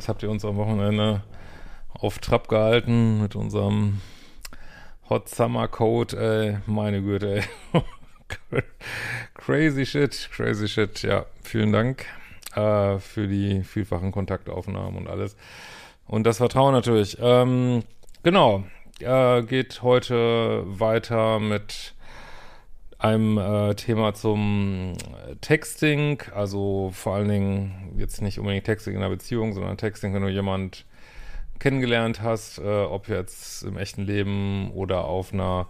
Was habt ihr uns am Wochenende auf Trab gehalten mit unserem Hot Summer Code, ey, meine Güte, ey. crazy shit, crazy shit, ja, vielen Dank äh, für die vielfachen Kontaktaufnahmen und alles. Und das Vertrauen natürlich. Ähm, genau, äh, geht heute weiter mit einem äh, Thema zum Texting, also vor allen Dingen jetzt nicht unbedingt Texting in einer Beziehung, sondern Texting, wenn du jemand kennengelernt hast, äh, ob jetzt im echten Leben oder auf einer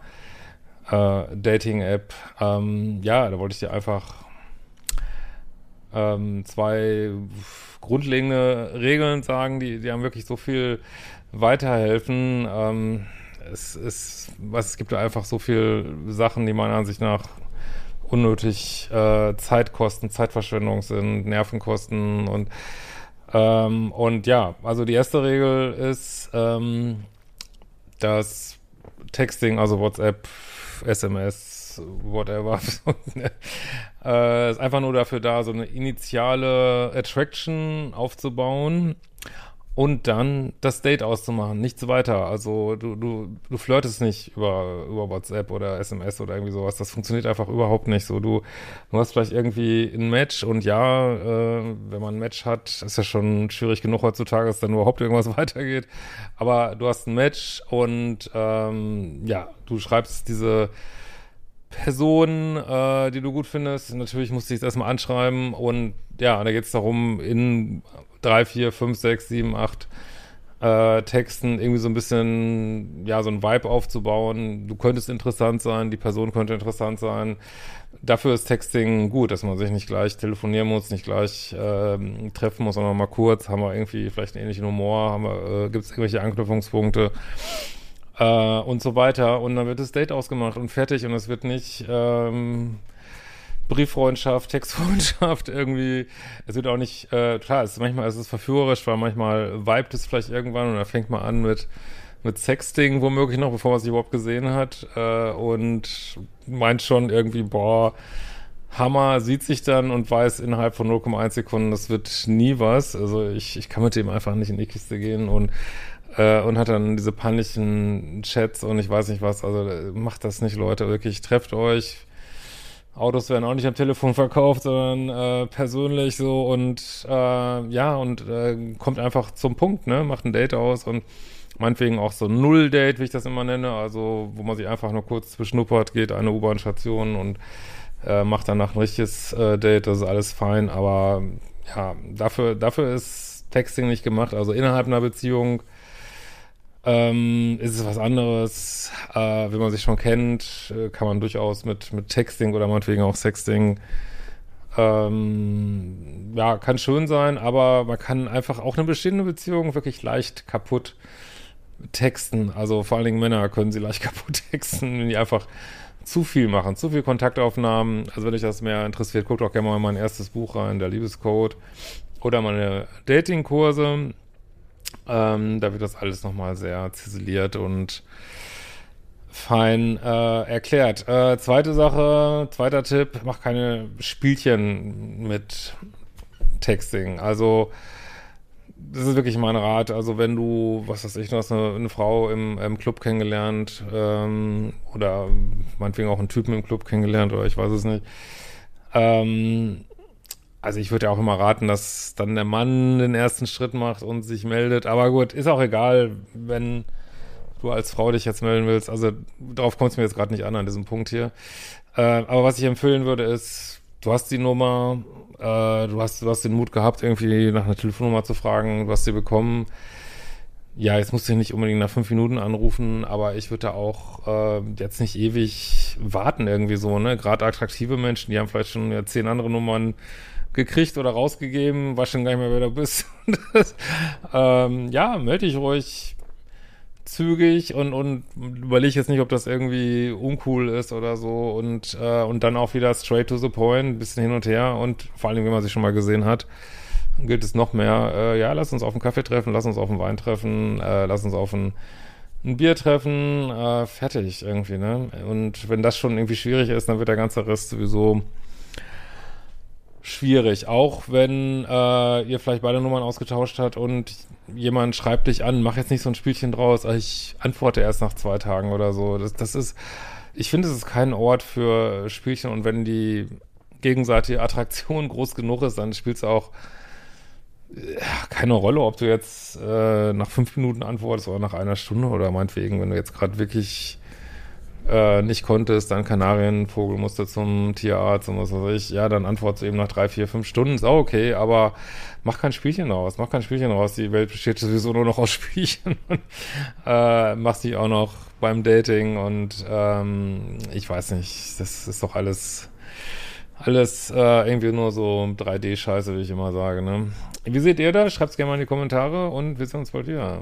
äh, Dating-App. Ähm, ja, da wollte ich dir einfach ähm, zwei grundlegende Regeln sagen, die, die haben wirklich so viel weiterhelfen. Ähm, es ist, was, es gibt da einfach so viel Sachen, die meiner Ansicht nach unnötig äh, Zeitkosten, Zeitverschwendung sind, Nervenkosten und ähm, und ja, also die erste Regel ist, ähm, dass Texting, also WhatsApp, SMS, whatever, äh, ist einfach nur dafür da, so eine initiale Attraction aufzubauen und dann das Date auszumachen, nichts weiter. Also du, du, du flirtest nicht über, über WhatsApp oder SMS oder irgendwie sowas. Das funktioniert einfach überhaupt nicht so. Du, du hast vielleicht irgendwie ein Match und ja, äh, wenn man ein Match hat, ist ja schon schwierig genug heutzutage, dass dann überhaupt irgendwas weitergeht. Aber du hast ein Match und ähm, ja, du schreibst diese Person, äh, die du gut findest. Natürlich musst du dich erstmal anschreiben und ja, da geht es darum, in drei, vier, fünf, sechs, sieben, acht äh, Texten irgendwie so ein bisschen, ja, so ein Vibe aufzubauen. Du könntest interessant sein, die Person könnte interessant sein. Dafür ist Texting gut, dass man sich nicht gleich telefonieren muss, nicht gleich ähm, treffen muss, sondern mal kurz, haben wir irgendwie vielleicht einen ähnlichen Humor, äh, gibt es irgendwelche Anknüpfungspunkte äh, und so weiter. Und dann wird das Date ausgemacht und fertig und es wird nicht ähm, Brieffreundschaft, Textfreundschaft irgendwie. Es wird auch nicht, äh, klar, es ist, manchmal ist es verführerisch, weil manchmal vibet es vielleicht irgendwann und dann fängt man an mit mit Sexting womöglich noch, bevor man sich überhaupt gesehen hat äh, und meint schon irgendwie, boah, Hammer, sieht sich dann und weiß innerhalb von 0,1 Sekunden, das wird nie was. Also ich, ich kann mit dem einfach nicht in die Kiste gehen und äh, und hat dann diese panischen Chats und ich weiß nicht was. Also macht das nicht, Leute. Wirklich, trefft euch. Autos werden auch nicht am Telefon verkauft, sondern äh, persönlich so und äh, ja, und äh, kommt einfach zum Punkt, ne? Macht ein Date aus und meinetwegen auch so ein Null-Date, wie ich das immer nenne, also wo man sich einfach nur kurz beschnuppert, geht eine U-Bahn-Station und äh, macht danach ein richtiges äh, Date, das ist alles fein, aber ja, dafür, dafür ist Texting nicht gemacht, also innerhalb einer Beziehung ähm, ist es was anderes. Äh, wenn man sich schon kennt, äh, kann man durchaus mit, mit Texting oder meinetwegen auch Sexting ähm, ja, kann schön sein, aber man kann einfach auch eine bestehende Beziehung wirklich leicht kaputt texten. Also vor allen Dingen Männer können sie leicht kaputt texten, wenn die einfach zu viel machen, zu viel Kontaktaufnahmen. Also wenn euch das mehr interessiert, guckt auch gerne mal in mein erstes Buch rein, der Liebescode oder meine Datingkurse. Ähm, da wird das alles nochmal sehr ziseliert und fein äh, erklärt. Äh, zweite Sache, zweiter Tipp, mach keine Spielchen mit Texting. Also das ist wirklich mein Rat. Also wenn du, was weiß ich, du hast eine, eine Frau im, im, Club kennengelernt ähm, oder meinetwegen auch einen Typen im Club kennengelernt oder ich weiß es nicht. Ähm, also ich würde ja auch immer raten, dass dann der Mann den ersten Schritt macht und sich meldet. Aber gut, ist auch egal, wenn du als Frau dich jetzt melden willst. Also darauf kommt es mir jetzt gerade nicht an, an diesem Punkt hier. Äh, aber was ich empfehlen würde, ist, du hast die Nummer, äh, du, hast, du hast den Mut gehabt, irgendwie nach einer Telefonnummer zu fragen, du hast sie bekommen. Ja, jetzt musst du nicht unbedingt nach fünf Minuten anrufen, aber ich würde auch äh, jetzt nicht ewig warten irgendwie so, ne? Gerade attraktive Menschen, die haben vielleicht schon ja, zehn andere Nummern gekriegt oder rausgegeben, weiß schon gar nicht mehr, wer du bist. ähm, ja, melde dich ruhig zügig und, und überlege jetzt nicht, ob das irgendwie uncool ist oder so und, äh, und dann auch wieder straight to the point, ein bisschen hin und her und vor allem, wenn man sich schon mal gesehen hat, gilt es noch mehr, äh, ja, lass uns auf einen Kaffee treffen, lass uns auf einen Wein treffen, äh, lass uns auf ein, ein Bier treffen, äh, fertig irgendwie, ne? Und wenn das schon irgendwie schwierig ist, dann wird der ganze Rest sowieso schwierig. Auch wenn äh, ihr vielleicht beide Nummern ausgetauscht habt und jemand schreibt dich an, mach jetzt nicht so ein Spielchen draus, ich antworte erst nach zwei Tagen oder so. Das, das ist, ich finde, es ist kein Ort für Spielchen und wenn die gegenseitige Attraktion groß genug ist, dann spielt es auch keine Rolle, ob du jetzt äh, nach fünf Minuten antwortest oder nach einer Stunde oder meinetwegen, wenn du jetzt gerade wirklich äh, nicht konntest, dein Kanarienvogel musste zum Tierarzt und was weiß ich, ja, dann antwortest du eben nach drei, vier, fünf Stunden, ist auch okay, aber mach kein Spielchen raus, mach kein Spielchen raus, die Welt besteht sowieso nur noch aus Spielchen und äh, machst dich auch noch beim Dating und ähm, ich weiß nicht, das ist doch alles alles äh, irgendwie nur so 3D-Scheiße, wie ich immer sage. Ne? Wie seht ihr das? Schreibt es gerne mal in die Kommentare und wir sehen uns bald wieder.